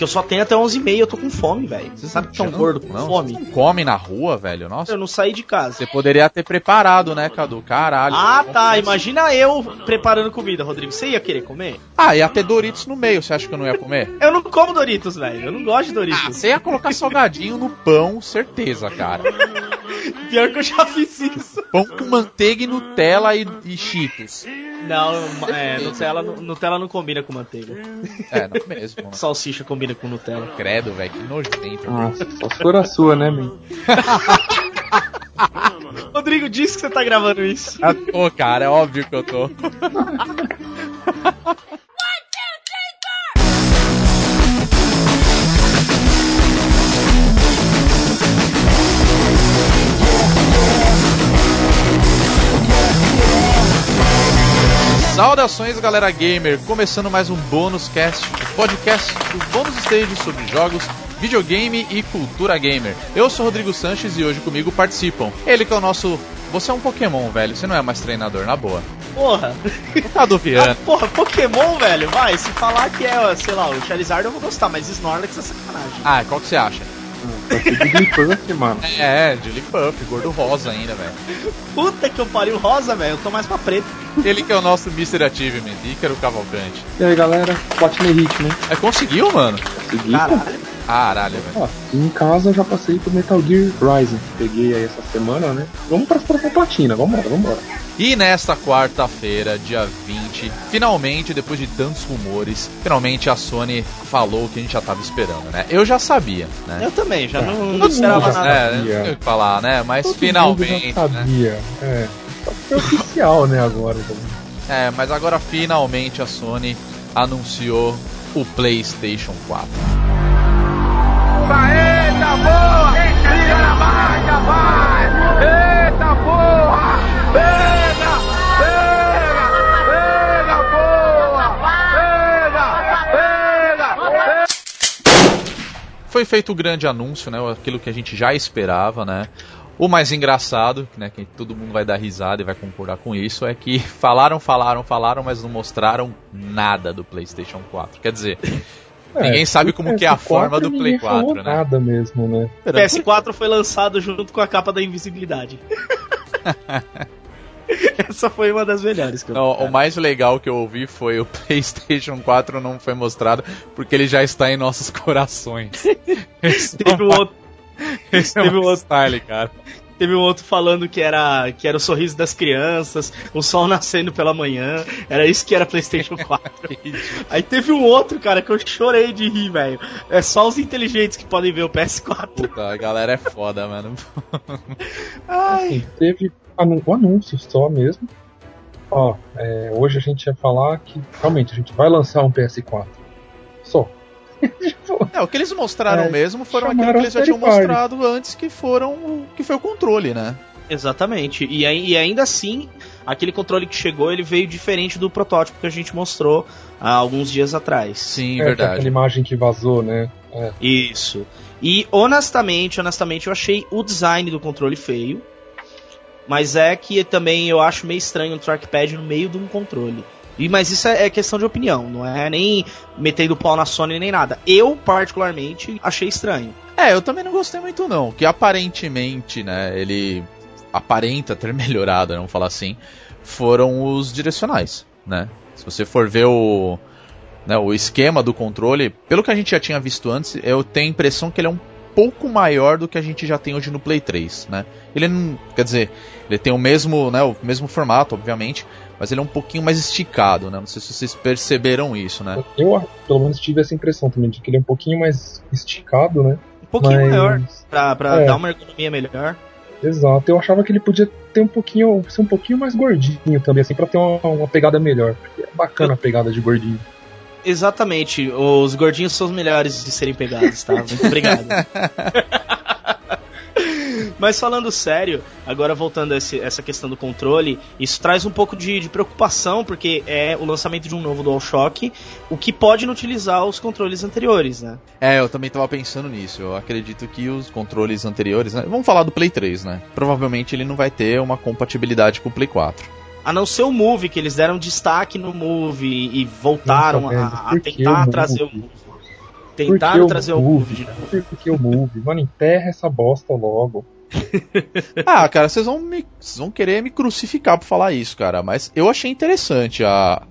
porque eu só tenho até 11 e meia, eu tô com fome, velho. Você sabe que tão gordo com não, fome? Você não come na rua, velho? Nossa. Eu não saí de casa. Você poderia ter preparado, né, Cadu? Caralho. Ah, tá. Imagina eu preparando comida, Rodrigo. Você ia querer comer? Ah, ia ter Doritos no meio, você acha que eu não ia comer? Eu não como Doritos, velho. Eu não gosto de Doritos. Ah, você ia colocar salgadinho no pão, certeza, cara. Pior que eu já fiz isso. Pão com manteiga e Nutella e, e Cheetos. Não, é, Nutella, Nutella não combina com manteiga. É, não mesmo. Mano. Salsicha combina com Nutella. Credo, velho, que nojento. Nossa, só se for a sua, né, man? Rodrigo, diz que você tá gravando isso. Ah, Pô, cara, é óbvio que eu tô. Saudações, galera gamer! Começando mais um bônus cast, o podcast do Bônus Stage sobre jogos, videogame e cultura gamer. Eu sou Rodrigo Sanches e hoje comigo participam. Ele que é o nosso. Você é um Pokémon, velho. Você não é mais treinador, na boa. Porra. Tá duvidando? Ah, porra, Pokémon, velho. Vai, se falar que é, sei lá, o Charizard eu vou gostar, mas Snorlax é sacanagem. Ah, qual que você acha? Ser Jigglypuff, mano. É, Jigglypuff, gordo rosa ainda, velho. Puta que eu pariu rosa, velho. Eu tô mais pra preto. Ele que é o nosso Mr. Achievement, Ícaro Cavalcante. E aí, galera, Platinum Hit, né? É, conseguiu, mano? Consegui. Caralho. Caralho, velho. Ó, em casa eu já passei pro Metal Gear Rising. Peguei aí essa semana, né? Vamos pra próxima platina, vambora, vambora. E nesta quarta-feira, dia 20, finalmente, depois de tantos rumores, finalmente a Sony falou o que a gente já tava esperando, né? Eu já sabia, né? Eu também, já não, não Todo esperava nada. É, não tenho o que falar, né? Mas Todo finalmente, mundo já né? sabia. É. Só que foi oficial, né, agora. É, mas agora finalmente a Sony anunciou o PlayStation 4. Eita boa! Liga na marcha, vai! Eita porra! Pega! Pega! Pega, porra! Pega! Pega! Foi feito o grande anúncio, né? Aquilo que a gente já esperava, né? O mais engraçado, né, que todo mundo vai dar risada e vai concordar com isso, é que falaram, falaram, falaram, mas não mostraram nada do PlayStation 4. Quer dizer, Ninguém sabe como que é a forma do Play ninguém falou 4, né? Nada mesmo, né? O PS4 foi lançado junto com a capa da invisibilidade. Essa foi uma das melhores que eu Não, o mais legal que eu ouvi foi o PlayStation 4 não foi mostrado porque ele já está em nossos corações. É Teve um outro, esse é teve um um outro- style, cara. Teve um outro falando que era, que era o sorriso das crianças, o sol nascendo pela manhã. Era isso que era PlayStation 4. Aí teve um outro, cara, que eu chorei de rir, velho. É só os inteligentes que podem ver o PS4. Puta, a galera é foda, mano. Ai. Assim, teve anu- um anúncio só mesmo. Ó, é, hoje a gente ia falar que realmente a gente vai lançar um PS4. Só. Tipo, É, o que eles mostraram É, mesmo foram aquilo que eles já tinham mostrado antes, que foram o que foi o controle, né? Exatamente. E, e ainda assim, aquele controle que chegou, ele veio diferente do protótipo que a gente mostrou há alguns dias atrás. Sim, é, verdade. Aquela imagem que vazou, né? É. Isso. E honestamente, honestamente, eu achei o design do controle feio. Mas é que também eu acho meio estranho um trackpad no meio de um controle. E, mas isso é, é questão de opinião, não é nem metendo pau na Sony nem nada. Eu, particularmente, achei estranho. É, eu também não gostei muito não, que aparentemente, né, ele aparenta ter melhorado, vamos falar assim, foram os direcionais, né? Se você for ver o, né, o esquema do controle, pelo que a gente já tinha visto antes, eu tenho a impressão que ele é um pouco maior do que a gente já tem hoje no Play 3, né? Ele não, quer dizer, ele tem o mesmo, né, o mesmo formato, obviamente, mas ele é um pouquinho mais esticado, né? Não sei se vocês perceberam isso, né? Eu, pelo menos, tive essa impressão também de que ele é um pouquinho mais esticado, né? Um pouquinho Mas- maior, pra, pra É. dar uma ergonomia melhor. Exato, eu achava que ele podia ter um pouquinho, ser um pouquinho mais gordinho também, assim, pra ter uma, uma pegada melhor. É bacana a pegada de gordinho. Exatamente, os gordinhos são os melhores de serem pegados, tá? Muito obrigado. Mas falando sério, agora voltando a esse- essa questão do controle, isso traz um pouco de, de preocupação, porque é o lançamento de um novo DualShock, o que pode não utilizar os controles anteriores, né? É, eu também tava pensando nisso. Eu acredito que os controles anteriores, né? Vamos falar do Play 3, né? Provavelmente ele não vai ter uma compatibilidade com o Play 4. A não ser o Move, que eles deram destaque no Move e voltaram Nossa, a, a por que tentar o trazer o Move? Tentaram trazer o Move de novo. Porque o Move, mano, enterra essa bosta logo. ah, cara, vocês vão, me, vocês vão querer me crucificar por falar isso, cara. Mas eu achei interessante a,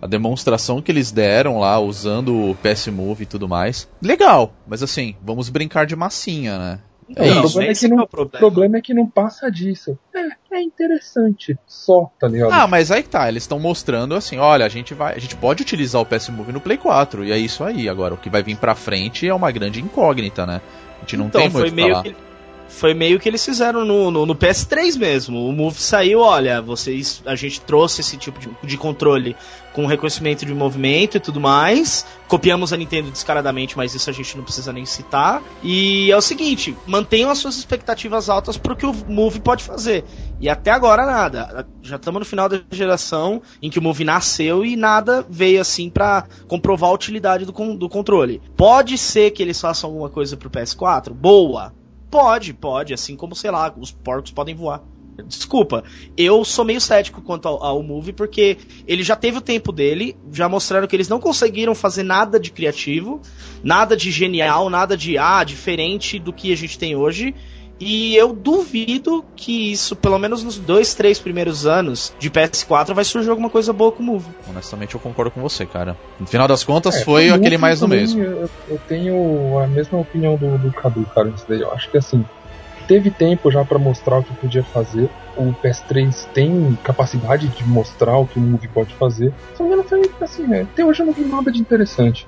a demonstração que eles deram lá, usando o PS Move e tudo mais. Legal, mas assim, vamos brincar de massinha, né? É, o, problema é que não, é o problema. problema é que não passa disso. É, é interessante, só, tá ligado? Ah, mas aí tá, eles estão mostrando assim, olha, a gente vai, a gente pode utilizar o PS Move no Play 4, e é isso aí. Agora, o que vai vir pra frente é uma grande incógnita, né? A gente não então, tem muito foi meio falar. que foi meio que eles fizeram no, no, no, PS3 mesmo. O Move saiu, olha, vocês, a gente trouxe esse tipo de, de, controle com reconhecimento de movimento e tudo mais. Copiamos a Nintendo descaradamente, mas isso a gente não precisa nem citar. E é o seguinte, mantenham as suas expectativas altas pro que o Move pode fazer. E até agora nada. Já estamos no final da geração em que o Move nasceu e nada veio assim para comprovar a utilidade do, do controle. Pode ser que eles façam alguma coisa pro PS4? Boa! Pode, pode, assim como, sei lá, os porcos podem voar. Desculpa, eu sou meio cético quanto ao, ao Move, porque ele já teve o tempo dele, já mostraram que eles não conseguiram fazer nada de criativo, nada de genial, nada de ah, diferente do que a gente tem hoje. E eu duvido que isso, pelo menos nos dois, três primeiros anos de PS4, vai surgir alguma coisa boa com o Move. Honestamente, eu concordo com você, cara. No final das contas, é, foi aquele mais do mesmo. Eu, eu, tenho a mesma opinião do, do Cadu, cara, isso daí. Eu acho que assim, teve tempo já para mostrar o que podia fazer. O PS3 tem capacidade de mostrar o que o Move pode fazer. Só que não foi assim, é, até hoje eu não vi nada de interessante.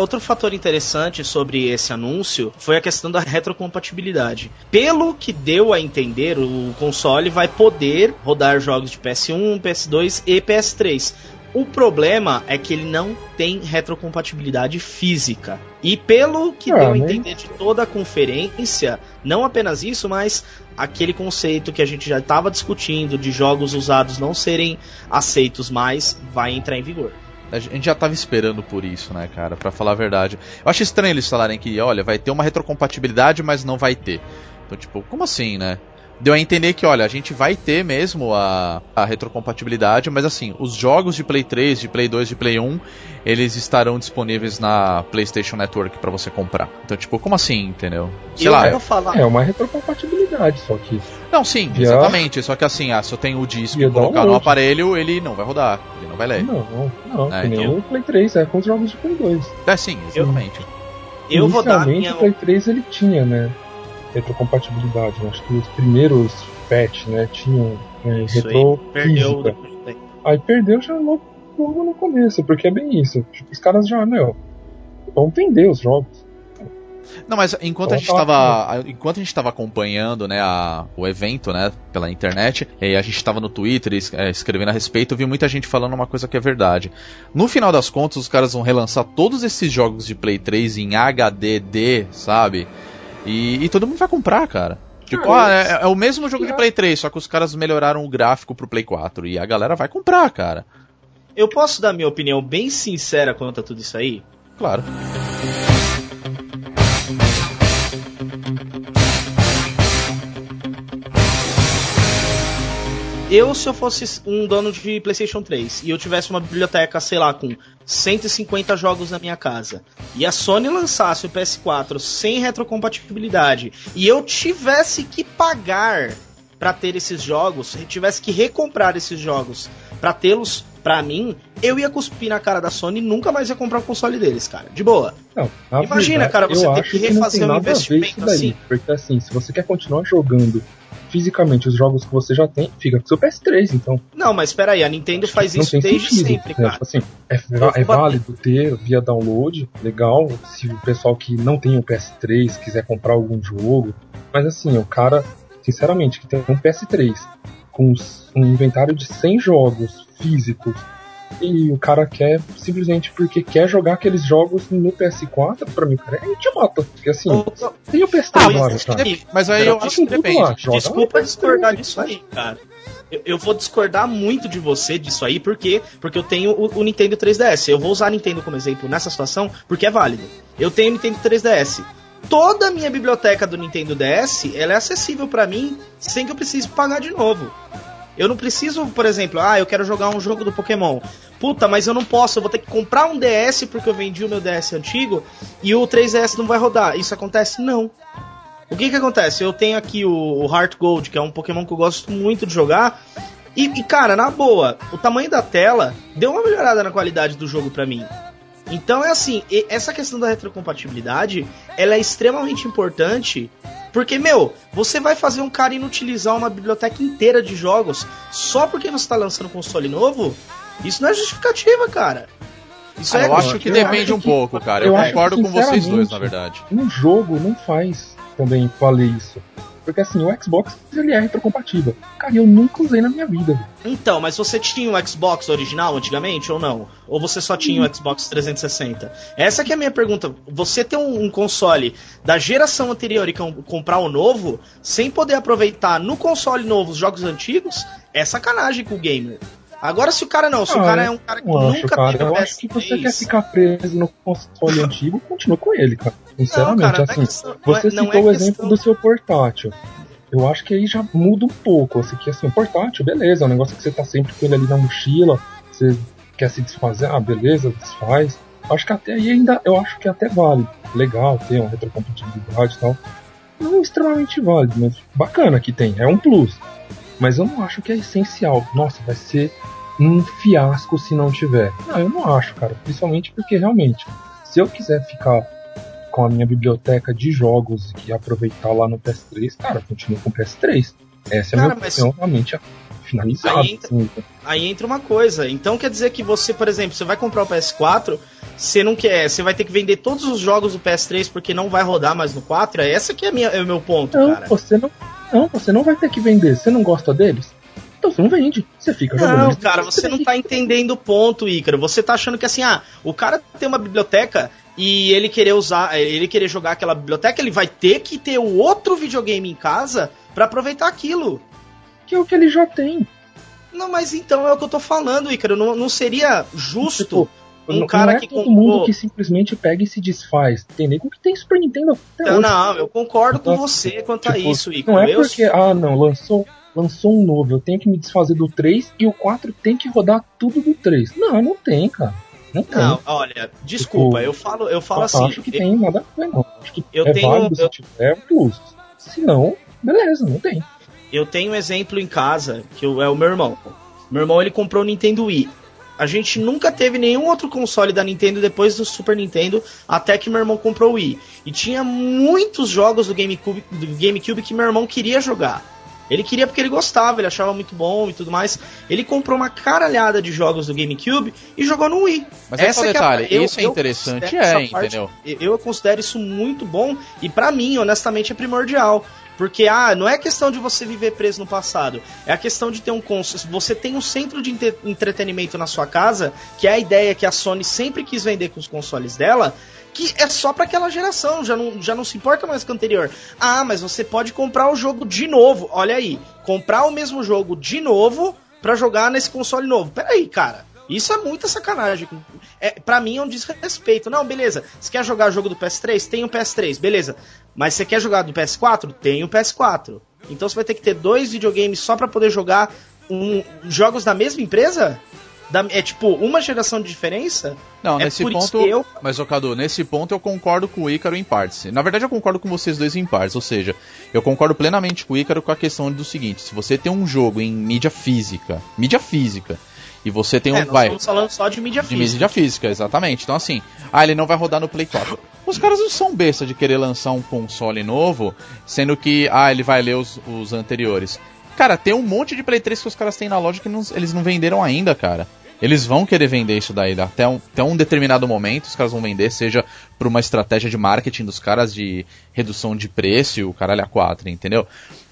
Outro fator interessante sobre esse anúncio foi a questão da retrocompatibilidade. Pelo que deu a entender, o console vai poder rodar jogos de PS1, PS2 e PS3. O problema é que ele não tem retrocompatibilidade física. E pelo que ah, deu a entender de toda a conferência, não apenas isso, mas aquele conceito que a gente já estava discutindo de jogos usados não serem aceitos mais vai entrar em vigor. A gente já tava esperando por isso, né, cara? Para falar a verdade. Eu acho estranho eles falarem que, olha, vai ter uma retrocompatibilidade, mas não vai ter. Então, tipo, como assim, né? deu a entender que, olha, a gente vai ter mesmo a, a retrocompatibilidade, mas assim, os jogos de Play 3, de Play 2, de Play 1, eles estarão disponíveis na PlayStation Network para você comprar. Então, tipo, como assim, entendeu? Sei eu lá. É, falar... é uma retrocompatibilidade, só que. Não, sim, exatamente. Só que assim, ah, se eu tenho o disco e colocar no aparelho, ele não vai rodar, ele não vai ler. Não, não, é, nem então... o Play 3, é com os jogos de Play 2. É sim, exatamente. Eu, eu vou dar minha... o Play 3 ele tinha, né? retrocompatibilidade. Né? Acho que os primeiros patch, né, tinham é, retro aí perdeu Aí perdeu já logo, logo, no começo, porque é bem isso. Tipo, os caras já, meu, vão vender os jogos. Não, mas enquanto a gente estava enquanto a gente estava acompanhando, né, a, o evento, né, pela internet, e a gente estava no Twitter é, escrevendo a respeito, eu vi muita gente falando uma coisa que é verdade. No final das contas, os caras vão relançar todos esses jogos de Play 3 em HDD, sabe? E, e todo mundo vai comprar, cara. Tipo, ah, é, é, o mesmo jogo de Play 3, só que os caras melhoraram o gráfico pro Play 4. E a galera vai comprar, cara. Eu posso dar minha opinião bem sincera quanto a tudo isso aí? Claro. Eu, se eu fosse um dono de PlayStation 3 e eu tivesse uma biblioteca, sei lá, com 150 jogos na minha casa, e a Sony lançasse o PS4 sem retrocompatibilidade, e eu tivesse que pagar para ter esses jogos, tivesse que recomprar esses jogos para tê-los para mim, eu ia cuspir na cara da Sony e nunca mais ia comprar o console deles, cara. De boa. Não, Imagina, verdade, cara, você ter que refazer um investimento assim. Porque assim, se você quer continuar jogando fisicamente os jogos que você já tem, fica com seu PS3, então. Não, mas espera aí, a Nintendo faz isso desde sentido, sempre, né? cara. Tipo assim, é, é válido ter via download, legal, se o pessoal que não tem o PS3 quiser comprar algum jogo, mas assim, o cara, sinceramente, que tem um PS3 com um inventário de 100 jogos físicos e o cara quer simplesmente porque quer jogar aqueles jogos no PS4, pra mim, cara, é idiota. Porque assim, tem o PS3 ah, agora, tá? Mas aí eu acho que depende. Lá, Desculpa discordar disso aí, cara. Eu, eu, vou discordar muito de você disso aí, por quê? Porque eu tenho o, o, Nintendo 3DS. Eu vou usar a Nintendo como exemplo nessa situação porque é válido. Eu tenho o Nintendo 3DS. Toda a minha biblioteca do Nintendo DS ela é acessível para mim sem que eu precise pagar de novo. Eu não preciso, por exemplo, ah, eu quero jogar um jogo do Pokémon. Puta, mas eu não posso, eu vou ter que comprar um DS porque eu vendi o meu DS antigo e o 3DS não vai rodar. Isso acontece? Não. O que que acontece? Eu tenho aqui o, Heart Gold, que é um Pokémon que eu gosto muito de jogar. E, e, cara, na boa, o tamanho da tela deu uma melhorada na qualidade do jogo pra mim. Então é assim, essa questão da retrocompatibilidade, ela é extremamente importante, porque, meu, você vai fazer um cara inutilizar uma biblioteca inteira de jogos só porque você está lançando um console novo? Isso não é justificativa, cara. Isso ah, é eu acho que depende um que, pouco, cara. Eu, eu concordo com vocês dois, na verdade. Um jogo não faz também valer isso. Porque assim, o Xbox ele é retrocompatível. Cara, eu nunca usei na minha vida. Então, mas você tinha o Xbox original antigamente ou não? Ou você só tinha o Xbox 360? Essa que é a minha pergunta. Você ter um, um console da geração anterior e comprar o um novo, sem poder aproveitar no console novo os jogos antigos, é sacanagem com o gamer. Agora, se o cara não, se ah, o cara é um cara que nunca cara, teve Eu acho que você quer ficar preso no console antigo, continua com ele, cara. Sinceramente, não, cara, é assim, questão, você é, citou é o exemplo do seu portátil. Eu acho que aí já muda um pouco. Assim, que assim, o portátil, beleza, é um negócio que você tá sempre com ele ali na mochila, você quer se desfazer, ah, beleza, desfaz. Acho que até aí ainda, eu acho que até vale. Legal ter uma retrocompatibilidade e tal. Não extremamente válido, mas bacana que tem, é um plus. Mas eu não acho que é essencial. Nossa, vai ser um fiasco se não tiver. Não, eu não acho, cara. Principalmente porque realmente, se eu quiser ficar com a minha biblioteca de jogos e aproveitar lá no PS3, cara, continuo com o PS3. Essa cara, é a minha opinião realmente finalizada. Aí entra, assim. aí entra uma coisa. Então quer dizer que você, por exemplo, você vai comprar o PS4, você não quer, você vai ter que vender todos os jogos do PS3 porque não vai rodar mais no 4? É essa que é, minha, é o meu ponto, não, cara. Você não, não, você não vai ter que vender. Você não gosta deles? Então você não vende, você fica jogando. Não, cara, você não tá entendendo o ponto, Ícaro. Você tá achando que assim, ah, o cara tem uma biblioteca e ele querer usar, ele querer jogar aquela biblioteca, ele vai ter que ter o outro videogame em casa para aproveitar aquilo. Que é o que ele já tem. Não, mas então é o que eu tô falando, Ícaro. Não, não seria justo tipo, um cara não é que todo comprou... mundo que simplesmente pega e se desfaz. Tem nem que tem Super Nintendo até Não, não, eu concordo então, com você quanto tipo, a isso, Ícaro. Não é porque, ah, não, lançou lançou um novo, eu tenho que me desfazer do 3 e o 4 tem que rodar tudo do 3. Não, não tem, cara. Não, tem. não olha, desculpa, tipo, eu falo, eu falo assim. Acho que eu, tem nada a ver, não. Acho que eu é tenho, válido se eu, tiver. Se não, beleza, não tem. Eu tenho um exemplo em casa, que é o meu irmão. Meu irmão ele comprou o Nintendo Wii. A gente nunca teve nenhum outro console da Nintendo depois do Super Nintendo, até que meu irmão comprou o Wii. E tinha muitos jogos do GameCube, do GameCube que meu irmão queria jogar. Ele queria porque ele gostava, ele achava muito bom e tudo mais. Ele comprou uma caralhada de jogos do GameCube e jogou no Wii. Mas Essa é um detalhe, é a... isso é interessante, é, entendeu? eu considero isso muito bom e para mim, honestamente, é primordial. Porque, ah, não é questão de você viver preso no passado. É a questão de ter um cons... Você tem um centro de entretenimento na sua casa, que é a ideia que a Sony sempre quis vender com os consoles dela, que é só para aquela geração, já não, já não se importa mais com o anterior. Ah, mas você pode comprar o jogo de novo. Olha aí, comprar o mesmo jogo de novo para jogar nesse console novo. Peraí, cara. Isso é muita sacanagem. É, para mim é um desrespeito. Não, beleza. Você quer jogar o jogo do PS3? Tem o PS3, beleza. Mas você quer jogar do PS4? Tem o PS4. Então você vai ter que ter dois videogames só para poder jogar um, jogos da mesma empresa? Da, é tipo uma geração de diferença? Não, é nesse ponto. Eu... Mas, ô Cadu, nesse ponto eu concordo com o Ícaro em partes. Na verdade, eu concordo com vocês dois em partes. Ou seja, eu concordo plenamente com o Ícaro com a questão do seguinte: se você tem um jogo em mídia física, mídia física, e você tem um. É, vai, estamos falando só de mídia física. De mídia física, exatamente. Então, assim, ah, ele não vai rodar no Play 4. Os caras não são besta de querer lançar um console novo, sendo que, ah, ele vai ler os, os anteriores. Cara, tem um monte de Play 3 que os caras têm na loja que não, eles não venderam ainda, cara. Eles vão querer vender isso daí até um, até um determinado momento, os caras vão vender, seja por uma estratégia de marketing dos caras de redução de preço, o caralho a 4, entendeu?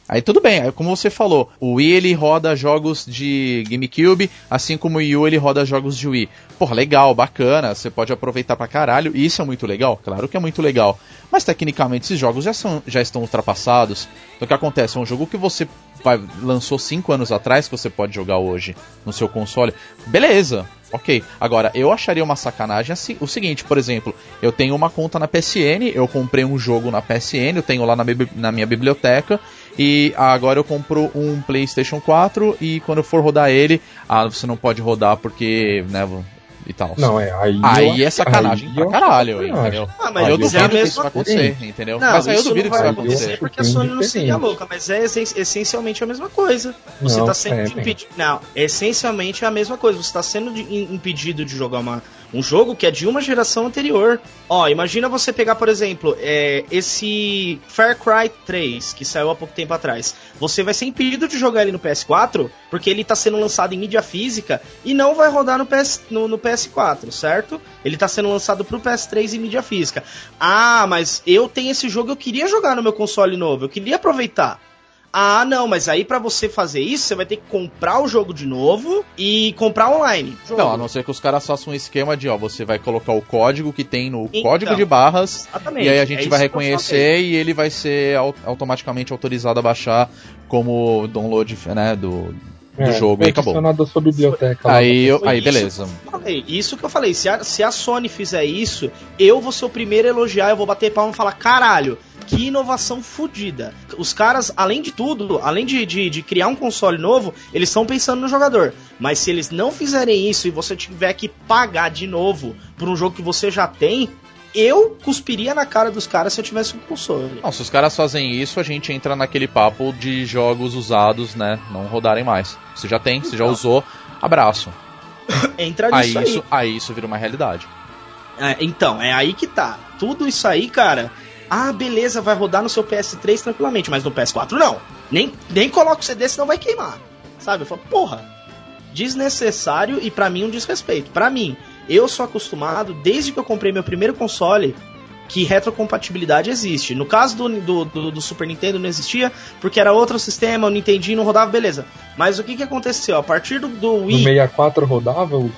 Aí tudo bem, como você falou, o Wii ele roda jogos de GameCube, assim como o Wii U ele roda jogos de Wii. Porra, legal, bacana, você pode aproveitar pra caralho, e isso é muito legal, claro que é muito legal. Mas tecnicamente esses jogos já, são, já estão ultrapassados. Então o que acontece? É um jogo que você vai, lançou 5 anos atrás que você pode jogar hoje no seu console. Beleza, ok. Agora, eu acharia uma sacanagem assim, o seguinte, por exemplo, eu tenho uma conta na PSN, eu comprei um jogo na PSN, eu tenho lá na, na minha biblioteca, e agora eu compro um PlayStation 4 e quando eu for rodar ele, ah, você não pode rodar porque, né, e tal. Não, é, aí. Aí é sacanagem aí pra caralho, entendeu? Ah, mas aí eu duvido é que isso vai acontecer, entendeu? Não, mas aí eu duvido que isso vai acontecer. Porque a Sony não seria louca, mas é essencialmente a mesma coisa. Você não, tá sendo é, impedido. Não, é essencialmente a mesma coisa. Você tá sendo impedido de jogar uma, um jogo que é de uma geração anterior. Ó, imagina você pegar, por exemplo, é, esse Far Cry 3, que saiu há pouco tempo atrás. Você vai ser impedido de jogar ele no PS4, porque ele tá sendo lançado em mídia física e não vai rodar no, PS, no, no PS4, certo? Ele tá sendo lançado pro PS3 em mídia física. Ah, mas eu tenho esse jogo, eu queria jogar no meu console novo, eu queria aproveitar. Ah, não, mas aí para você fazer isso, você vai ter que comprar o jogo de novo e comprar online. Jogo. Não, a não ser que os caras façam um esquema de, ó, você vai colocar o código que tem no então, código de barras exatamente, e aí a gente é vai reconhecer e ele vai ser automaticamente autorizado a baixar como download, né, do do é, jogo e acabou. da sua biblioteca. Aí, eu, aí beleza. Isso que, falei, isso que eu falei, se a, se a Sony fizer isso, eu vou ser o primeiro a elogiar, eu vou bater palma e falar, caralho, que inovação fodida. Os caras, além de tudo, além de, de, de criar um console novo, eles estão pensando no jogador. Mas se eles não fizerem isso e você tiver que pagar de novo por um jogo que você já tem, eu cuspiria na cara dos caras se eu tivesse um console. Não, se os caras fazem isso, a gente entra naquele papo de jogos usados, né? Não rodarem mais. Você já tem, você já então. usou, abraço. entra nisso aí. Isso, aí isso vira uma realidade. É, então, é aí que tá. Tudo isso aí, cara. Ah, beleza, vai rodar no seu PS3 tranquilamente, mas no PS4 não. Nem, nem coloca o CD, senão vai queimar. Sabe? Eu falo, porra, desnecessário e para mim um desrespeito. Para mim, eu sou acostumado, desde que eu comprei meu primeiro console, que retrocompatibilidade existe. No caso do, do, do, do, Super Nintendo não existia, porque era outro sistema, o Nintendinho não rodava, beleza. Mas o que, que aconteceu? A partir do, do Wii. No 64 rodava?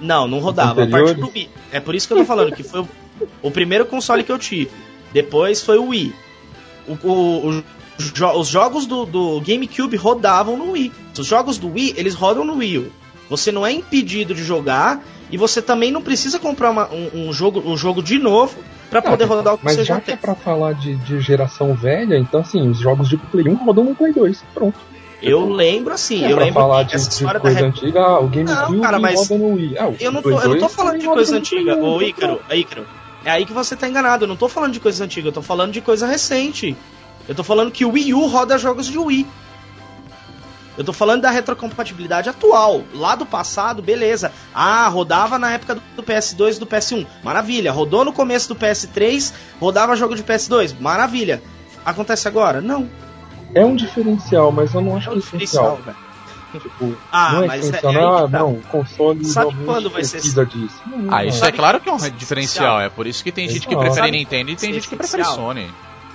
Não, não rodava. A partir do Wii. É por isso que eu tô falando, que foi o, o primeiro console que eu tive. Depois foi o Wii. O, o, os jogos do, do GameCube rodavam no Wii. Os jogos do Wii, eles rodam no Wii. Você não é impedido de jogar e você também não precisa comprar uma, um, um, jogo, um jogo de novo para poder rodar o que mas você já, já que é pra falar de, de geração velha, então assim, os jogos de Play 1 rodam no Play 2. Pronto. Eu lembro assim, é eu lembro falar de, de coisa da... antiga, ah, o GameCube não, cara, mas roda no Wii. Ah, eu, não tô, eu não tô falando de coisa antiga, ô Ícaro, Ícaro. É aí que você tá enganado, eu não tô falando de coisa antiga, eu tô falando de coisa recente. Eu tô falando que o Wii U roda jogos de Wii. Eu tô falando da retrocompatibilidade atual. Lá do passado, beleza. Ah, rodava na época do PS2 e do PS1. Maravilha. Rodou no começo do PS3, rodava jogo de PS2. Maravilha. Acontece agora? Não. É um diferencial, mas eu não acho é um é diferencial. Tipo, ah, não é mas é, é não, tá. não, console Sabe quando vai ser disso. Não, ah, isso é claro que é um diferencial. É por isso que tem gente que prefere Nintendo e tem gente que prefere Sony.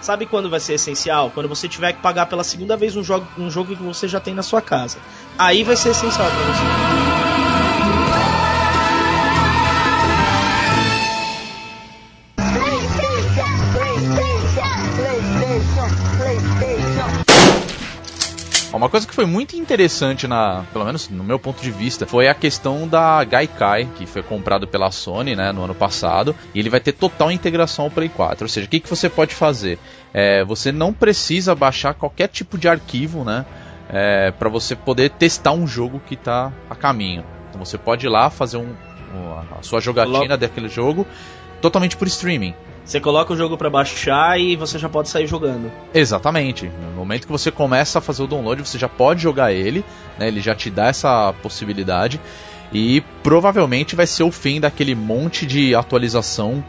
Sabe quando vai ser essencial? Quando você tiver que pagar pela segunda vez um jogo, um jogo que você já tem na sua casa. Aí vai ser essencial para você. Uma coisa que foi muito interessante, na, pelo menos no meu ponto de vista, foi a questão da Gaikai, que foi comprado pela Sony né, no ano passado, e ele vai ter total integração ao Play 4. Ou seja, o que, que você pode fazer? É, você não precisa baixar qualquer tipo de arquivo né, é, para você poder testar um jogo que está a caminho. Então você pode ir lá fazer um, a sua jogatina daquele jogo totalmente por streaming. Você coloca o jogo para baixar e você já pode sair jogando. Exatamente. No momento que você começa a fazer o download, você já pode jogar ele, né? Ele já te dá essa possibilidade e provavelmente vai ser o fim daquele monte de atualização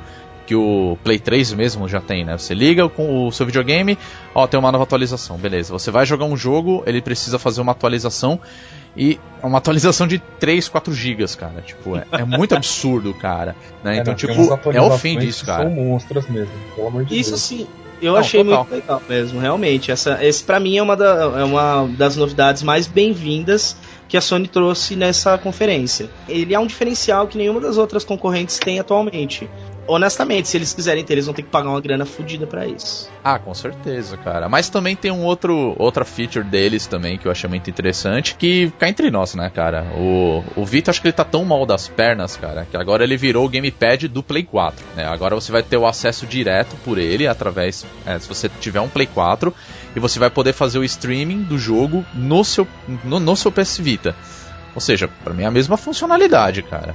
que o Play 3 mesmo já tem, né? Você liga com o seu videogame, ó, tem uma nova atualização, beleza. Você vai jogar um jogo, ele precisa fazer uma atualização e é uma atualização de 3, 4 gigas, cara. Tipo, é, é muito absurdo, cara. Né? É, então, tipo, é o fim disso, cara. São monstros mesmo, pelo amor de Isso Deus. sim. Eu Não, achei total. muito legal mesmo, realmente. Essa, esse para mim é uma, da, é uma das novidades mais bem-vindas que a Sony trouxe nessa conferência. Ele é um diferencial que nenhuma das outras concorrentes tem atualmente. Honestamente, se eles quiserem ter, eles vão ter que pagar uma grana fodida para isso. Ah, com certeza, cara. Mas também tem um outro outra feature deles também que eu achei muito interessante, que cá entre nós, né, cara? O, o Vita, acho que ele tá tão mal das pernas, cara, que agora ele virou o gamepad do Play 4, né? Agora você vai ter o acesso direto por ele através, é, se você tiver um Play 4, e você vai poder fazer o streaming do jogo no seu no, no seu PS Vita. Ou seja, para mim é a mesma funcionalidade, cara.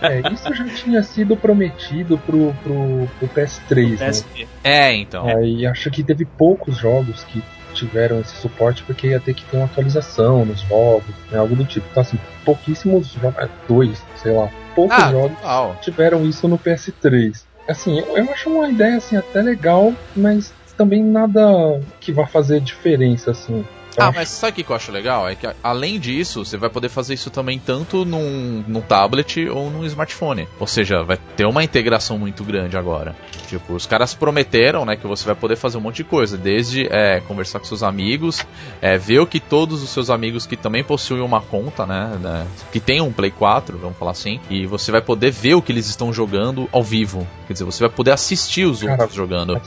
É, isso já tinha sido prometido pro, pro, pro PS3, né? É, então. É, e acho que teve poucos jogos que tiveram esse suporte porque ia ter que ter uma atualização nos jogos, né, algo do tipo. Então, assim, pouquíssimos jogos, é, dois, sei lá, poucos Ah, jogos total. tiveram isso no PS3. Assim, eu, eu acho uma ideia assim até legal, mas também nada que vá fazer diferença assim. Ah, acho- mas sabe o que que eu acho legal? É que além disso, você vai poder fazer isso também tanto num, num tablet ou num smartphone. Ou seja, vai ter uma integração muito grande agora. Tipo, os caras prometeram, né, que você vai poder fazer um monte de coisa, desde é, conversar com seus amigos, é, ver o que todos os seus amigos que também possuem uma conta, né, né, que tem um Play 4, vamos falar assim, e você vai poder ver o que eles estão jogando ao vivo. Quer dizer, você vai poder assistir os Cara, outros jogando.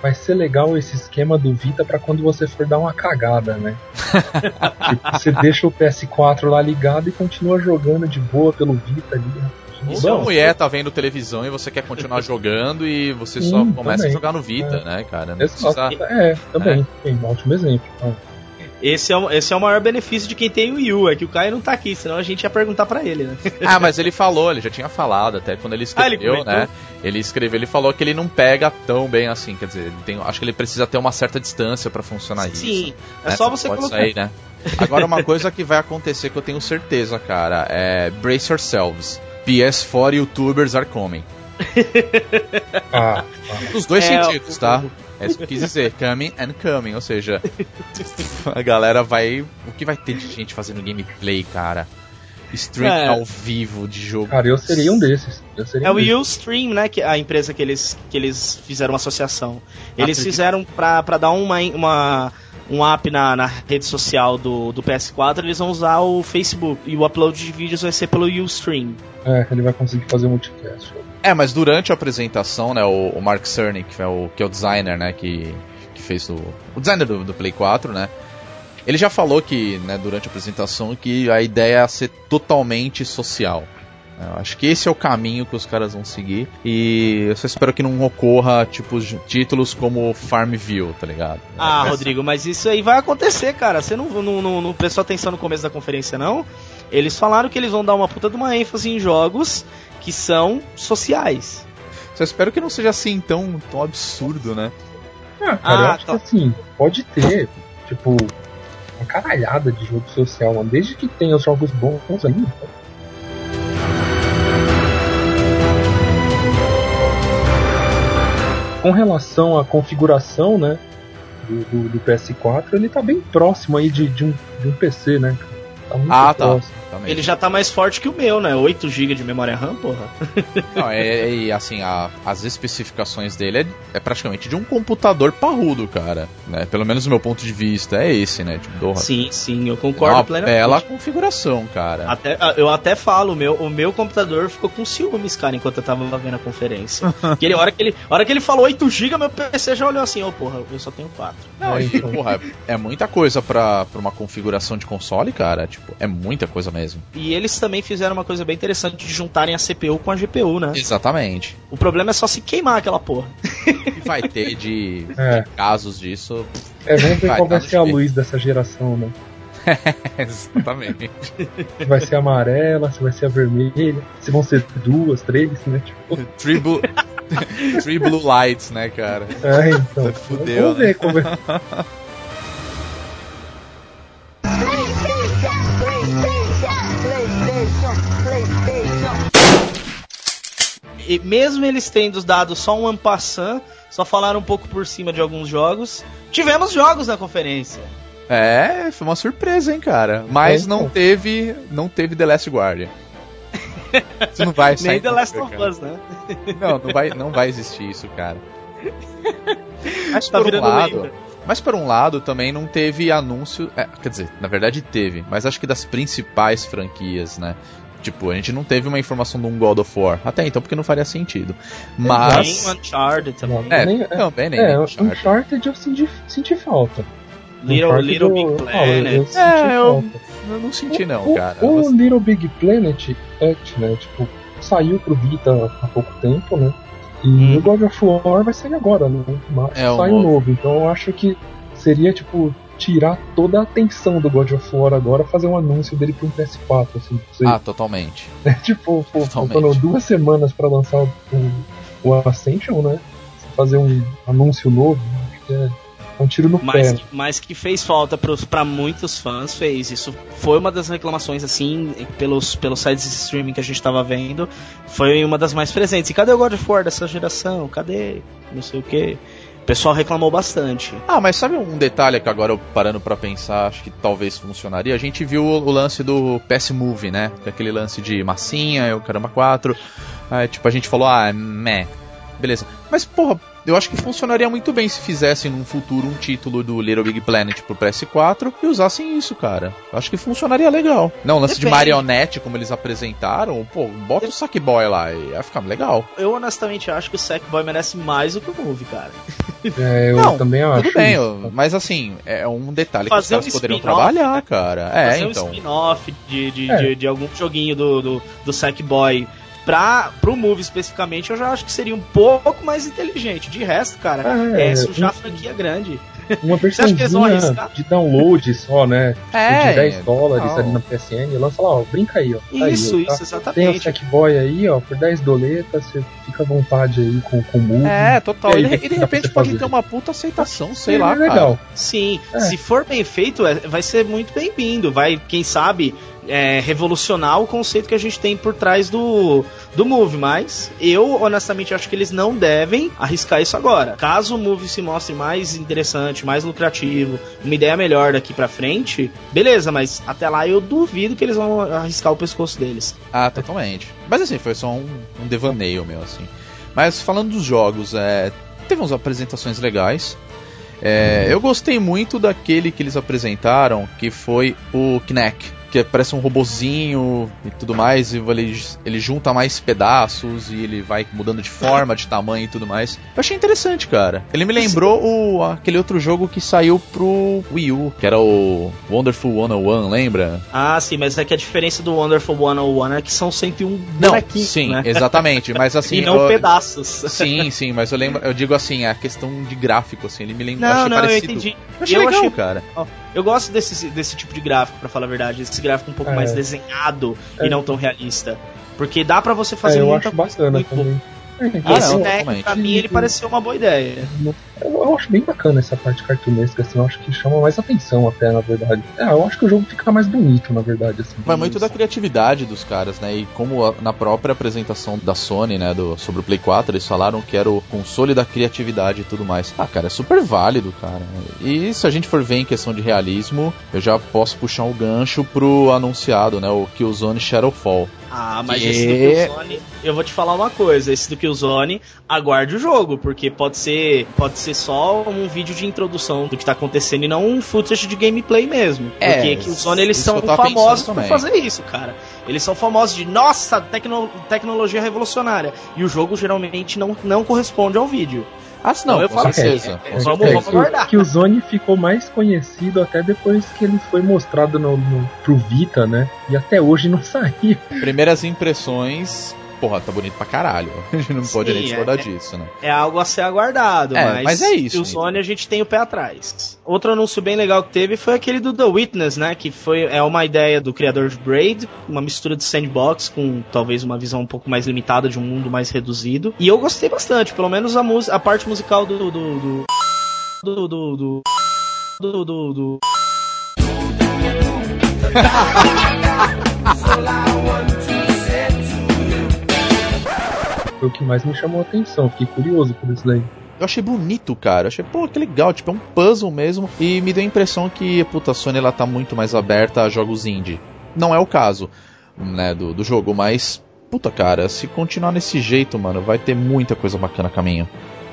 Vai ser, legal esse esquema do Vita pra quando você for dar uma cagada, né? Tipo, você deixa o PS4 lá ligado e continua jogando de boa pelo Vita ali. Ou Bom, sua mulher tá vendo televisão e você quer continuar jogando e você só começa também. a jogar no Vita, né, cara? Não Exato. precisa... É, também. Tem um ótimo exemplo. Ah, Esse é, o, esse é o maior benefício de quem tem o Wii U, é que o Caio não tá aqui, senão a gente ia perguntar pra ele, né? Ah, mas ele falou, ele já tinha falado até quando ele Ah, ele escreveu, né? Ele escreveu, ele falou que ele não pega tão bem assim, quer dizer, ele tem, acho que ele precisa ter uma certa distância pra funcionar isso. Sim, é né? só você pode colocar. sair, né? Agora uma coisa que vai acontecer que eu tenho certeza, cara, é brace yourselves. PS4 YouTubers are coming. ah, Nos dois É, sentidos, o- tá? É isso que eu quis dizer, coming and coming, ou seja, a galera vai. O que vai ter de gente fazendo gameplay, cara? Stream É. ao vivo de jogo. cara, eu seria um desses. Seria É um o. Ustream, né? Que a empresa que eles, que eles fizeram uma associação. Eles Acredito. fizeram pra, pra dar uma, uma, um app na, na rede social do, do PS4, eles vão usar o Facebook. E o upload de vídeos vai ser pelo Ustream. É, ele vai conseguir fazer multicast. É, mas durante a apresentação, né, o, o Mark Cerny, que é o, que é o designer, né, que, que fez o, o designer do, do Play 4, né, ele já falou que, né, durante a apresentação, que a ideia é ser totalmente social. Eu acho que esse é o caminho que os caras vão seguir. E eu só espero que não ocorra, tipo, títulos como Farmville, tá ligado? Ah, Essa- Rodrigo, mas isso aí vai acontecer, cara. Você não, não, não, não prestou atenção no começo da conferência, não? Eles falaram que eles vão dar uma puta de uma ênfase em jogos que são sociais. Só espero que não seja assim tão, tão absurdo, né? Ah, cara, eu Ah, acho tá. que assim, pode ter, tipo, uma caralhada de jogo social, mano. Desde que tenha os jogos bons ainda. Com relação à configuração, né, do, do- do PS4, ele tá bem próximo aí de, de um, de um PC, né? Tá muito Ah, tá. Também. Ele já tá mais forte que o meu, né? 8 GB de memória RAM, porra. Não, é, é- assim, a- as especificações dele é, é praticamente de um computador parrudo, cara. Né? Pelo menos do meu ponto de vista, é esse, né? Tipo, porra, Sim, sim, eu é concordo uma plenamente. bela configuração, cara. Até, ah, eu até falo, o meu, o meu computador ficou com ciúmes, cara, enquanto eu tava vendo a conferência. que ele, a, hora que ele, hora que ele falou 8GB, meu PC já olhou assim, ô porra, eu só tenho 4. Não, É, porra, é muita coisa pra, pra uma configuração de console, cara. Tipo, é muita coisa mesmo. E eles também fizeram uma coisa bem interessante de juntarem a CPU com a GPU, né? Exatamente. O problema é só se queimar aquela porra. O que vai ter de, É. de casos disso? É, vamos ver Vai, qual vai ser a luz dessa geração, né? Exatamente. Se vai ser amarela, se vai ser a vermelha, se vão ser duas, três, né? Tipo, Three Blue, Three Blue Lights, né, cara? é, então. Fudeu, vamos né? ver como vai. E mesmo eles tendo dado só um ampassant, só falaram um pouco por cima de alguns jogos. Tivemos jogos na conferência. É, foi uma surpresa, hein, cara. Mas É, não então. teve, não teve The Last Guardian. Isso não vai sair. Nem The Last of. Us, né? Não, não vai, não vai existir isso, cara. Mas Tá por um lado, lenda. mas por um lado também não teve anúncio, é, quer dizer, na verdade teve, mas acho que das principais franquias, né? Tipo, a gente não teve uma informação de um God of War. Até então, porque não faria sentido. Mas. Nem Uncharted também. É, Nem- é, também, nem. É, Uncharted. Uncharted eu senti, senti falta. Little, Uncharted Little eu- Big eu falo, eu Planet. senti É, eu- falta. Eu não senti, não, o, cara. O Você- Little Big Planet Act, né? Tipo, saiu pro Vita há pouco tempo, né? E Hum. o God of War vai sair agora, né? Março É, sai um novo. novo. Então eu acho que seria, tipo, tirar toda a atenção do God of War agora, fazer um anúncio dele pro PS4, assim. Ah, totalmente. tipo, pô, totalmente. faltando duas semanas pra lançar o, o Ascension, né? Fazer um anúncio novo, acho que é um tiro no Mas, pé. mas que fez falta pra muitos fãs, fez. Isso foi uma das reclamações, assim, pelos, pelos sites de streaming que a gente tava vendo. Foi uma das mais presentes. E cadê o God of War dessa geração? Cadê? Não sei o que. Pessoal reclamou bastante. Ah, mas sabe um detalhe que agora eu parando pra pensar, acho que talvez funcionaria? A gente viu o, lance do PS Move, né? É Aquele lance de massinha, o caramba 4. Aí, tipo, a gente falou, ah, meh. Beleza. Mas, porra, eu acho que funcionaria muito bem se fizessem num futuro um título do Little Big Planet pro PS4 e usassem isso, cara. Eu acho que funcionaria legal. Não, lance de Depende. marionete, como eles apresentaram, pô, bota o Sackboy lá e ia ficar legal. Eu honestamente acho que o Sackboy merece mais do que o Move, cara. É, eu Não, também acho. Tudo bem, isso. eu- mas assim, é um detalhe Fazer que os caras um poderiam trabalhar, né? cara. É, Fazer então. um spin-off de, de, É. de, de algum joguinho do, do, do Sackboy pra, pro Move especificamente, eu já acho que seria um pouco mais inteligente. De resto, cara, É, é, sujar franquia grande. Uma arriscar? de download só, né? Tipo, É, de 10 dólares não. ali na PSN, lança lá, ó, brinca aí, ó. Tá aí, Isso, ó, isso, tá? Tem o exatamente. Sackboy aí, ó, por 10 doletas, você fica à vontade aí com, com o Move. É, total. E aí, E, o que e de repente pode fazer? ter uma puta aceitação, sei É lá, cara. legal. Sim, É. se for bem feito, é- vai ser muito bem-vindo. Vai, quem sabe, é, revolucionar o conceito que a gente tem por trás do, do Move. Mas eu, honestamente, acho que eles não devem arriscar isso agora. Caso o Move se mostre mais interessante, mais lucrativo, uma ideia melhor daqui pra frente, beleza, mas até lá eu duvido que eles vão arriscar o pescoço deles. Ah, totalmente. Mas assim, foi só um, um devaneio meu, assim. Mas falando dos jogos, é, teve umas apresentações legais. É, eu gostei muito daquele que eles apresentaram, que foi o Kinect. Que parece um robozinho e tudo mais, e ele, ele junta mais pedaços e ele vai mudando de forma, de tamanho e tudo mais. Eu achei interessante, cara. Ele me lembrou o, aquele outro jogo que saiu pro Wii U, que era o Wonderful 101, lembra? Ah, sim, mas é que a diferença do Wonderful 101 é que são 101 Não, bonequinhos, sim, né? exatamente. Mas assim. e não eu- pedaços. Sim, sim, mas eu lembro, eu digo assim, a questão de gráfico, assim, ele me lembra. Não, achei não, eu parecido. entendi. Eu achei Eu legal, achei- cara. Eu gosto desse, desse tipo de gráfico, pra falar a verdade. Esse gráfico um pouco É. mais desenhado É. e não tão realista. Porque dá pra você fazer É, eu muita acho coisa bacana muito também. É, Ah, Esse não, deck, pra mim, ele pareceu uma boa ideia. Eu, eu acho bem bacana essa parte cartunesca, assim, eu acho que chama mais atenção até, na verdade. É, eu acho que o jogo fica mais bonito, na verdade, assim. Vai muito Isso. da criatividade dos caras, né? E como a- na própria apresentação da Sony, né, do, sobre o Play 4, eles falaram que era o console da criatividade e tudo mais. Ah, cara, é super válido, cara. E se a gente for ver em questão de realismo, eu já posso puxar um gancho pro anunciado, né, o Killzone Shadowfall. Ah, mas Que- esse do Killzone, eu vou te falar uma coisa, esse do Killzone, aguarde o jogo, porque pode ser, pode ser só um vídeo de introdução do que tá acontecendo e não um footage de gameplay mesmo. É, porque Killzone eles isso são que eu tava famosos por fazer isso, cara. Eles são famosos de, nossa, tecno- tecnologia revolucionária. E o jogo geralmente não, não corresponde ao vídeo. Ah, não, Então eu falo certeza. assim, com é, vamos- certeza. vamos aguardar. que o Zone ficou mais conhecido até depois que ele foi mostrado no, no, pro Vita, né? E até hoje não saiu. Primeiras impressões, porra, tá bonito pra caralho. A gente não pode Sim, nem discordar é- disso, né? É algo a ser aguardado, É, mas, mas é isso, o Sony a gente tem o pé atrás. Outro anúncio bem legal que teve foi aquele do The Witness, né? Que foi é uma ideia do criador de Braid, uma mistura de sandbox com talvez uma visão um pouco mais limitada de um mundo mais reduzido. E eu gostei bastante, pelo menos a, mus- a parte musical do do do do do do, do, do, do- Foi o que mais me chamou a atenção. Fiquei curioso por isso daí. Eu achei bonito, cara. Eu achei, pô, que legal. Tipo, é um puzzle mesmo. E me deu a impressão que, puta, a Sony ela tá muito mais aberta a jogos indie. Não é o caso, né, do, do jogo, mas, puta, cara, se continuar nesse jeito, mano, vai ter muita coisa bacana a caminho.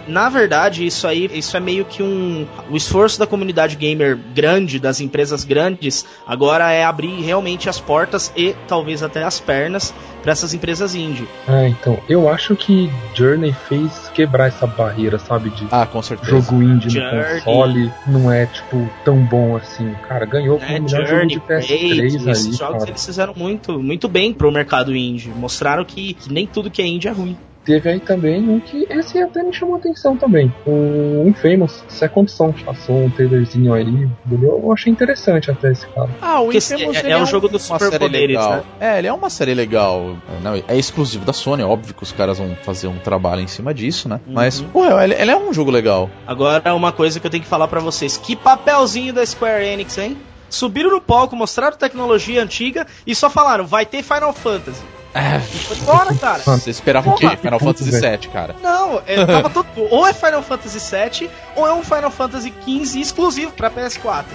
Na verdade, isso aí, isso é meio que um. O esforço da comunidade gamer grande, das empresas grandes, agora é abrir realmente as portas e talvez até as pernas para essas empresas indie. É, então, eu acho que Journey fez quebrar essa barreira, sabe? De ah, com certeza. jogo indie Journey. no console não é, tipo, tão bom assim. Cara, ganhou como é, melhor Journey, jogo de PS3 Blade, aí. Esses jogos cara. eles fizeram muito, muito bem pro mercado indie. Mostraram que, que nem tudo que é indie é ruim teve aí também um que esse até me chamou atenção também. O Infamous Second Son passou um trailerzinho aí, eu achei interessante até esse cara. Ah, o Infamous é, é, é um jogo dos superpoderes, né? É, ele é uma série legal. Não, é exclusivo da Sony, óbvio que os caras vão fazer um trabalho em cima disso, né? Uhum. Mas, pô, ele, ele, é um jogo legal. Agora, uma coisa que eu tenho que falar para vocês: que papelzinho da Square Enix, hein? Subiram no palco, mostraram tecnologia antiga e só falaram, vai ter Final Fantasy. É. Foi embora, cara. Você esperava o quê? Final Fantasy VII, cara. Não, é, tava todo. Ou é Final Fantasy VII, ou é um Final Fantasy XV exclusivo pra PS4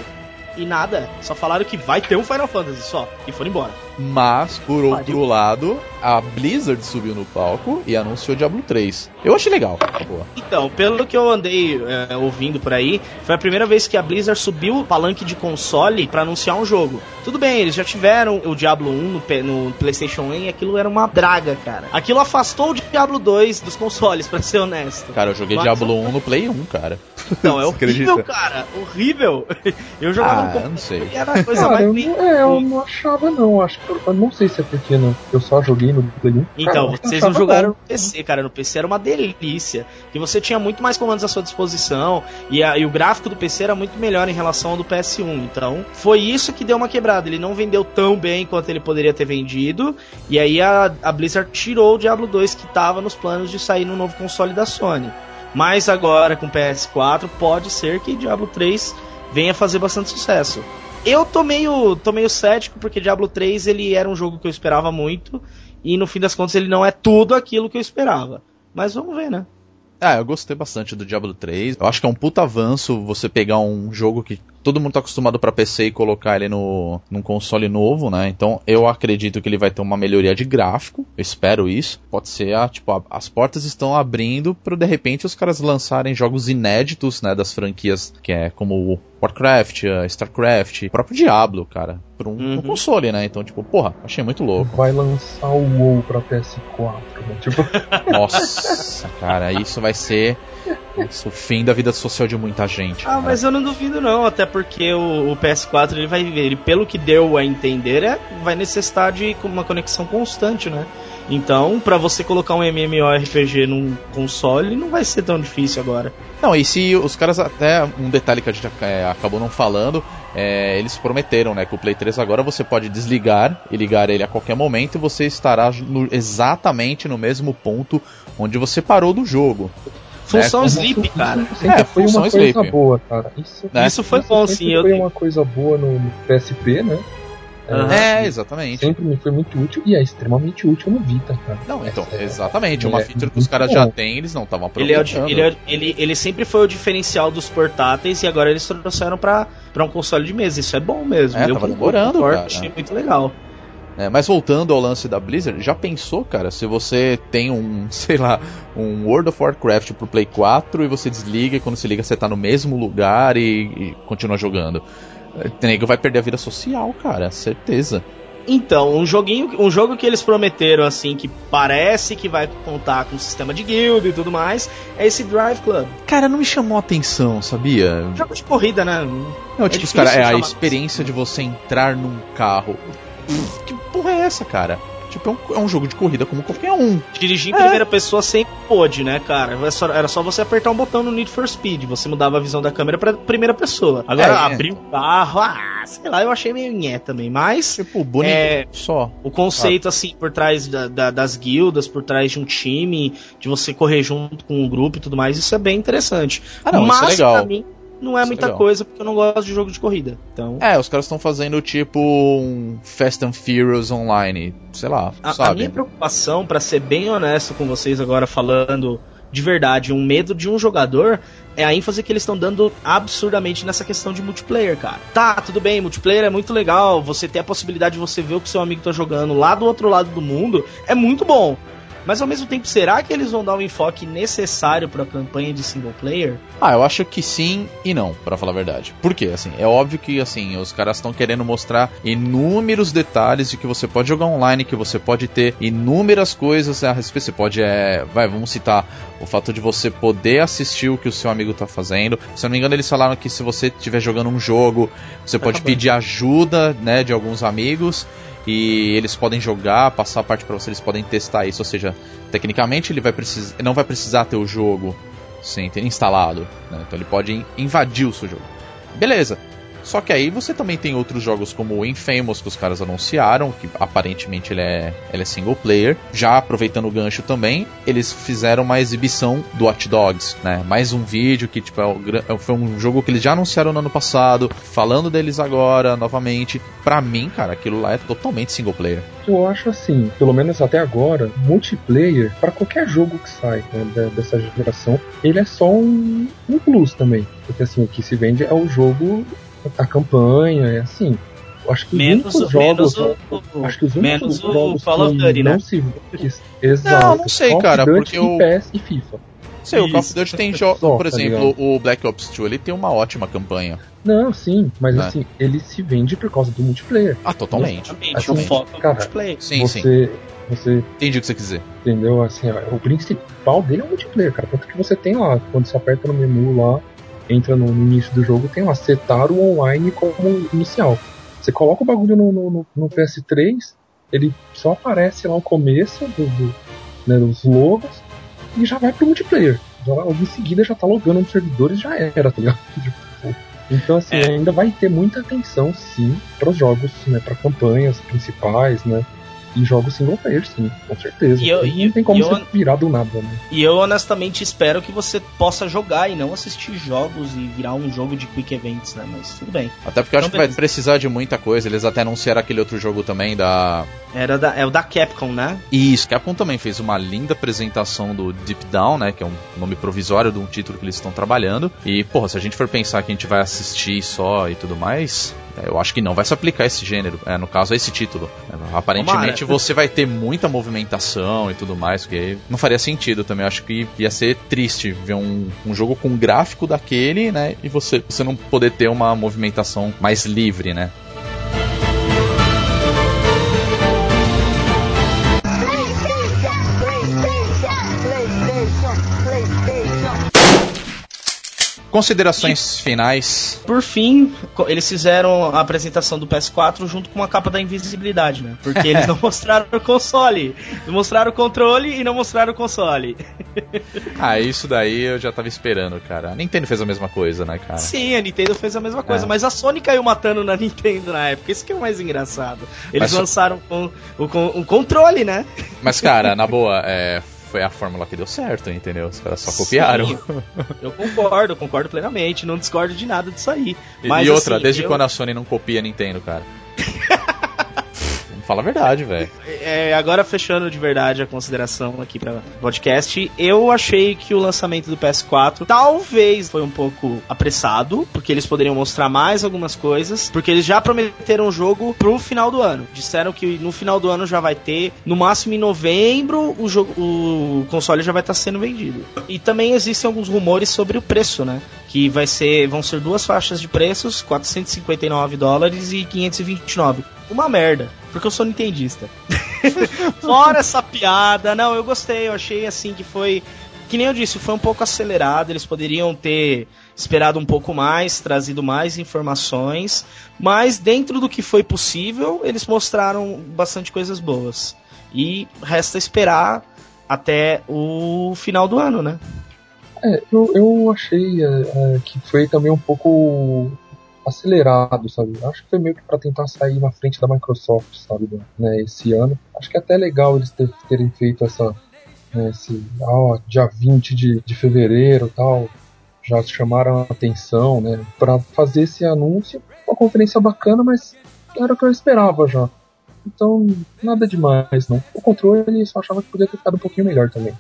e nada. Só falaram que vai ter um Final Fantasy só. E foram embora. Mas, por outro lado, a Blizzard subiu no palco e anunciou Diablo 3. Eu achei legal. Boa. Então, pelo que eu andei é, ouvindo por aí, foi a primeira vez que a Blizzard subiu o palanque de console para anunciar um jogo. Tudo bem, eles já tiveram o Diablo 1 no, no, PlayStation 1 e aquilo era uma draga, cara. Aquilo afastou o Diablo 2 dos consoles, para ser honesto. Cara, eu joguei Mas, Diablo 1 no Play 1, cara. Não, é horrível, cara. Horrível. Eu jogava ah, no não sei. Era coisa cara, mais eu não, é, eu não achava não. Acho que eu não sei se é porque não, eu só joguei no Play 1. Então, cara, vocês não jogaram bom. no PC, cara. No PC era uma delícia. Que você tinha muito mais comandos à sua disposição. E, a, e o gráfico do PC era muito melhor em relação ao do PS1. Então, foi isso que deu uma quebrada. Ele não vendeu tão bem quanto ele poderia ter vendido. E aí a, a Blizzard tirou o Diablo 2 que estava nos planos de sair no novo console da Sony. Mas agora com PS4 pode ser que Diablo 3 venha fazer bastante sucesso. Eu tô meio, tô meio cético porque Diablo 3 ele era um jogo que eu esperava muito e no fim das contas ele não é tudo aquilo que eu esperava. Mas vamos ver, né? Ah, eu gostei bastante do Diablo 3. Eu acho que é um puta avanço você pegar um jogo que todo mundo tá acostumado para PC e colocar ele no num console novo, né? Então eu acredito que ele vai ter uma melhoria de gráfico. Eu espero isso. Pode ser, ah, tipo, a, as portas estão abrindo para de repente os caras lançarem jogos inéditos, né, das franquias que é como Warcraft, uh, Starcraft, o próprio Diablo, cara, pra um, uhum. um, console, né? Então, tipo, porra, achei muito louco. Vai lançar o WoW pra PS4, né? Tipo... Nossa, cara, isso vai ser isso, o fim da vida social de muita gente. Ah, mas eu não duvido não, até porque o, o, PS4 ele vai ele pelo que deu a entender, é, vai necessitar de uma conexão constante, né? Então, para você colocar um MMORPG num console, não vai ser tão difícil agora. Não, e se os caras, até um detalhe que a gente é, acabou não falando, é, eles prometeram, né, que o Play 3 agora você pode desligar e ligar ele a qualquer momento e você estará no, exatamente no mesmo ponto onde você parou do jogo. Função né? sleep, cara. Sempre é, foi uma coisa sleep. boa, cara. Isso, né? isso foi isso bom, sim. Foi eu... uma coisa boa no PSP, né? É, é, exatamente. Sempre me foi muito útil e é extremamente útil no Vita, cara. Não, então, é, exatamente. Uma é feature que os caras já têm, eles não estavam aproveitando. Ele, é, ele, ele, ele, sempre foi o diferencial dos portáteis e agora eles trouxeram pra, pra um console de mesa. Isso é bom mesmo. É, tava demorando, cara. Achei muito legal. É, mas voltando ao lance da Blizzard, já pensou, cara, se você tem um, sei lá, um World of Warcraft pro Play 4 e você desliga e quando se liga você tá no mesmo lugar e, e continua jogando? O nego vai perder a vida social, cara, certeza. Então, um joguinho, um jogo que eles prometeram assim que parece que vai contar com um sistema de guild e tudo mais, é esse Drive Club. Cara, não me chamou a atenção, sabia? Jogo de corrida, né? Não, é tipo, cara, é a experiência de você entrar num carro. Que porra é essa, cara? Tipo, é um, é um, jogo de corrida como qualquer um. Dirigir em é. primeira pessoa sempre pôde, né, cara? Era só, era só, você apertar um botão no Need for Speed. Você mudava a visão da câmera pra primeira pessoa. Agora, é, abrir o carro, ah, sei lá, eu achei meio nhé também. Mas. Tipo, bonito é, só. O conceito, assim, por trás da, da, das guildas, por trás de um time, de você correr junto com um grupo e tudo mais, isso é bem interessante. Ah, não, mas, isso é legal. Pra mim, não é Isso muita é coisa, porque eu não gosto de jogo de corrida. Então... É, os caras estão fazendo tipo um Fast and Furious online, sei lá, a, sabe? A minha preocupação, para ser bem honesto com vocês agora falando de verdade, um medo de um jogador é a ênfase que eles estão dando absurdamente nessa questão de multiplayer, cara. Tá, tudo bem, multiplayer é muito legal, você ter a possibilidade de você ver o que seu amigo tá jogando lá do outro lado do mundo é muito bom. Mas ao mesmo tempo, será que eles vão dar o enfoque necessário para a campanha de single player? Ah, eu acho que sim e não, para falar a verdade. Por quê? Assim, é óbvio que assim, os caras estão querendo mostrar inúmeros detalhes de que você pode jogar online, que você pode ter inúmeras coisas a respeito. Você pode, é, vai, vamos citar o fato de você poder assistir o que o seu amigo tá fazendo. Se eu não me engano, eles falaram que se você estiver jogando um jogo, você tá pode acabando. pedir ajuda, né, de alguns amigos e eles podem jogar, passar a parte para você, eles podem testar isso, ou seja, tecnicamente ele vai precisar, não vai precisar ter o jogo sem ter instalado, né? então ele pode invadir o seu jogo. Beleza. Só que aí você também tem outros jogos como o Infamous que os caras anunciaram, que aparentemente ele é, ele é single player. Já aproveitando o gancho também, eles fizeram uma exibição do Watch Dogs, né? Mais um vídeo que tipo é, é foi um jogo que eles já anunciaram no ano passado, falando deles agora novamente. Para mim, cara, aquilo lá é totalmente single player. Eu acho assim, pelo menos até agora, multiplayer para qualquer jogo que sai né, dessa geração, ele é só um, um plus também, porque assim o que se vende é o jogo a campanha, é assim. Acho que menos, os únicos jogos. O, acho que os únicos jogos Call of Duty, né? Se, exato, não, não sei, cara, porque o. PS e FIFA. Sei, Isso. o Call of Duty tem jogos. Por tá exemplo, o Black Ops 2 ele tem uma ótima campanha. Não, sim, mas né? assim, ele se vende por causa do multiplayer. Ah, totalmente. Assim, o foco cara, multiplayer. Sim, você, sim. Você Entendi o que você quiser. Entendeu? Assim, ó, o principal dele é o multiplayer, cara. Tanto que você tem lá, quando você aperta no menu lá, entra no, início do jogo, tem lá, setar o online como inicial. Você coloca o bagulho no, no, no PS3, ele só aparece lá no começo do, do, né, dos logos e já vai pro multiplayer. Já, logo em seguida já tá logando nos servidores já era, tá ligado? Então, assim, é. ainda vai ter muita atenção, sim, para os jogos, né, para campanhas principais, né, em jogos single player, sim, com certeza. E eu, e, não tem como você eu, virar do nada, né? E eu honestamente espero que você possa jogar e não assistir jogos e virar um jogo de quick events, né? Mas tudo bem. Até porque eu acho então, que vai precisar de muita coisa. Eles até anunciaram aquele outro jogo também da. Era da, é o da Capcom, né? Isso, Capcom também fez uma linda apresentação do Deep Down, né? Que é um nome provisório de um título que eles estão trabalhando. E, porra, se a gente for pensar que a gente vai assistir só e tudo mais, eu acho que não vai se aplicar esse gênero. É, no caso, esse título. É, aparentemente você vai ter muita movimentação e tudo mais, porque não faria sentido também. Eu acho que ia ser triste ver um, um jogo com gráfico daquele, né? E você, você não poder ter uma movimentação mais livre, né? Considerações e, finais. Por fim, eles fizeram a apresentação do PS4 junto com a capa da invisibilidade, né? Porque eles não mostraram o console. Mostraram o controle e não mostraram o console. ah, isso daí eu já tava esperando, cara. A Nintendo fez a mesma coisa, né, cara? Sim, a Nintendo fez a mesma coisa, é. mas a Sony caiu matando na Nintendo na época. Isso que é o mais engraçado. Eles mas, lançaram um, um, um controle, né? Mas, cara, na boa, é foi a fórmula que deu certo, entendeu? Os caras só copiaram. Sim, eu concordo, concordo plenamente, não discordo de nada disso aí. Mas, e outra, assim, desde eu... quando a Sony não copia a Nintendo, cara? Fala a verdade, velho. É, agora fechando de verdade a consideração aqui para podcast, eu achei que o lançamento do PS4 talvez foi um pouco apressado, porque eles poderiam mostrar mais algumas coisas, porque eles já prometeram o jogo pro final do ano. Disseram que no final do ano já vai ter, no máximo em novembro, o jogo, o console já vai estar tá sendo vendido. E também existem alguns rumores sobre o preço, né? Que vai ser, vão ser duas faixas de preços, 459 dólares e 529 uma merda, porque eu sou nintendista. Fora essa piada, não, eu gostei, eu achei assim que foi. Que nem eu disse, foi um pouco acelerado, eles poderiam ter esperado um pouco mais, trazido mais informações, mas dentro do que foi possível, eles mostraram bastante coisas boas. E resta esperar até o final do ano, né? É, eu, eu achei é, é, que foi também um pouco acelerado, sabe? Acho que foi meio que para tentar sair na frente da Microsoft, sabe? Né, esse ano. Acho que é até legal eles terem feito essa. Né, esse, ah, dia 20 de, de fevereiro tal. Já chamaram a atenção, né? Para fazer esse anúncio. Uma conferência bacana, mas era o que eu esperava já. Então, nada demais, não. O controle só achava que podia ter ficado um pouquinho melhor também.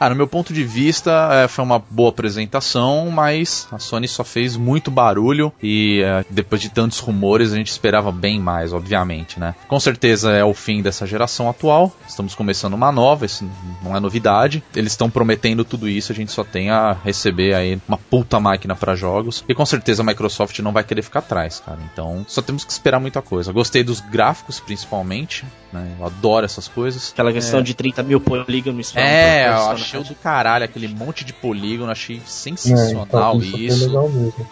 Ah, no meu ponto de vista, é, foi uma boa apresentação, mas a Sony só fez muito barulho e é, depois de tantos rumores a gente esperava bem mais, obviamente, né? Com certeza é o fim dessa geração atual, estamos começando uma nova, isso não é novidade. Eles estão prometendo tudo isso, a gente só tem a receber aí uma puta máquina para jogos e com certeza a Microsoft não vai querer ficar atrás, cara. Então só temos que esperar muita coisa. Gostei dos gráficos, principalmente, né? Eu adoro essas coisas. Aquela questão é... de 30 mil polígonos. É, eu achei do caralho aquele monte de polígono, achei sensacional é, então, isso.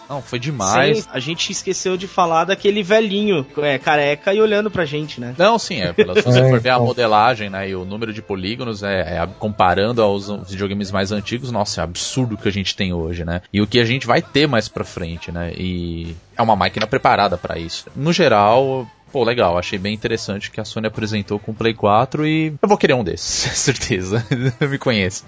Não, foi demais. Sim, a gente esqueceu de falar daquele velhinho é, careca e olhando pra gente, né? Não, sim, é. Se você é, for ver então. a modelagem, né, e o número de polígonos, é, é, comparando aos videogames mais antigos, nossa, é absurdo o que a gente tem hoje, né? E o que a gente vai ter mais pra frente, né? E é uma máquina preparada para isso. No geral, pô, legal, achei bem interessante que a Sony apresentou com o Play 4 e eu vou querer um desses, certeza. Me conheço.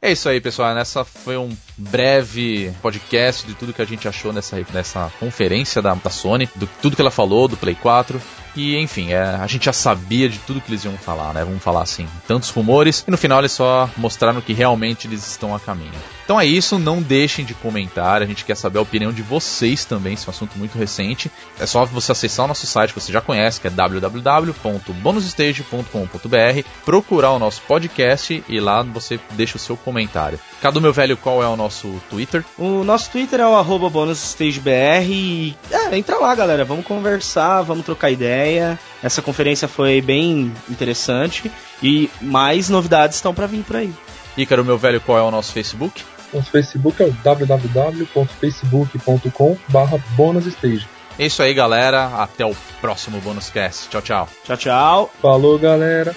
É isso aí, pessoal. Nessa foi um breve podcast de tudo que a gente achou nessa, nessa conferência da, da Sony, do tudo que ela falou do Play 4. E enfim, é, a gente já sabia de tudo que eles iam falar, né? Vamos falar assim, tantos rumores, e no final eles só mostraram que realmente eles estão a caminho. Então é isso, não deixem de comentar, a gente quer saber a opinião de vocês também, esse é um assunto muito recente. É só você acessar o nosso site que você já conhece, que é www.bonusstage.com.br, procurar o nosso podcast e lá você deixa o seu comentário. Cadu, meu velho, qual é o nosso Twitter? O nosso Twitter é o arroba bonusstagebr e é, entra lá, galera, vamos conversar, vamos trocar ideia. Essa conferência foi bem interessante e mais novidades estão para vir por aí. Ícaro, meu velho, qual é o nosso Facebook? Nosso Facebook é o www.facebook.com/bonusstage. É isso aí, galera. Até o próximo Bonus Cast. Tchau, tchau. Tchau, tchau. Falou, galera.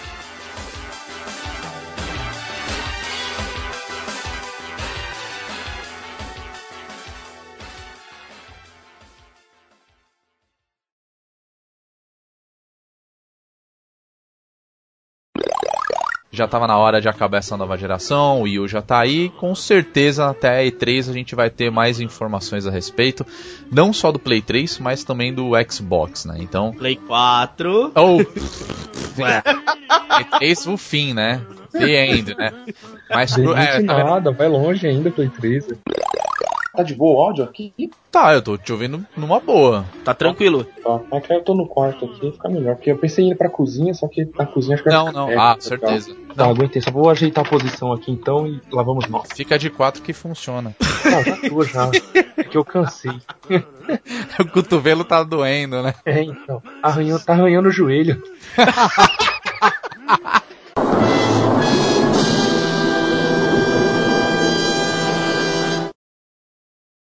Já estava na hora de acabar essa nova geração, o Wii U já está aí, com certeza até a E3 a gente vai ter mais informações a respeito, não só do Play 3, mas também do Xbox, né? Então, Play 4. Oh. é. E3 o fim, né? The end, né? Mas pro, é, nada, vai longe ainda Play 3. Tá de boa o áudio aqui? Tá, eu tô te ouvindo numa boa. Tá tranquilo. Tá, é que eu tô no quarto aqui, fica melhor. Porque eu pensei em ir pra cozinha, só que na cozinha acho que Não, não, ah, certeza. Tá, não, aguentei. Só vou ajeitar a posição aqui então e lá vamos nós. Fica de quatro que funciona. Não, já tô já. É que eu cansei. o cotovelo tá doendo, né? É, então. Arranhou, tá arranhando o joelho.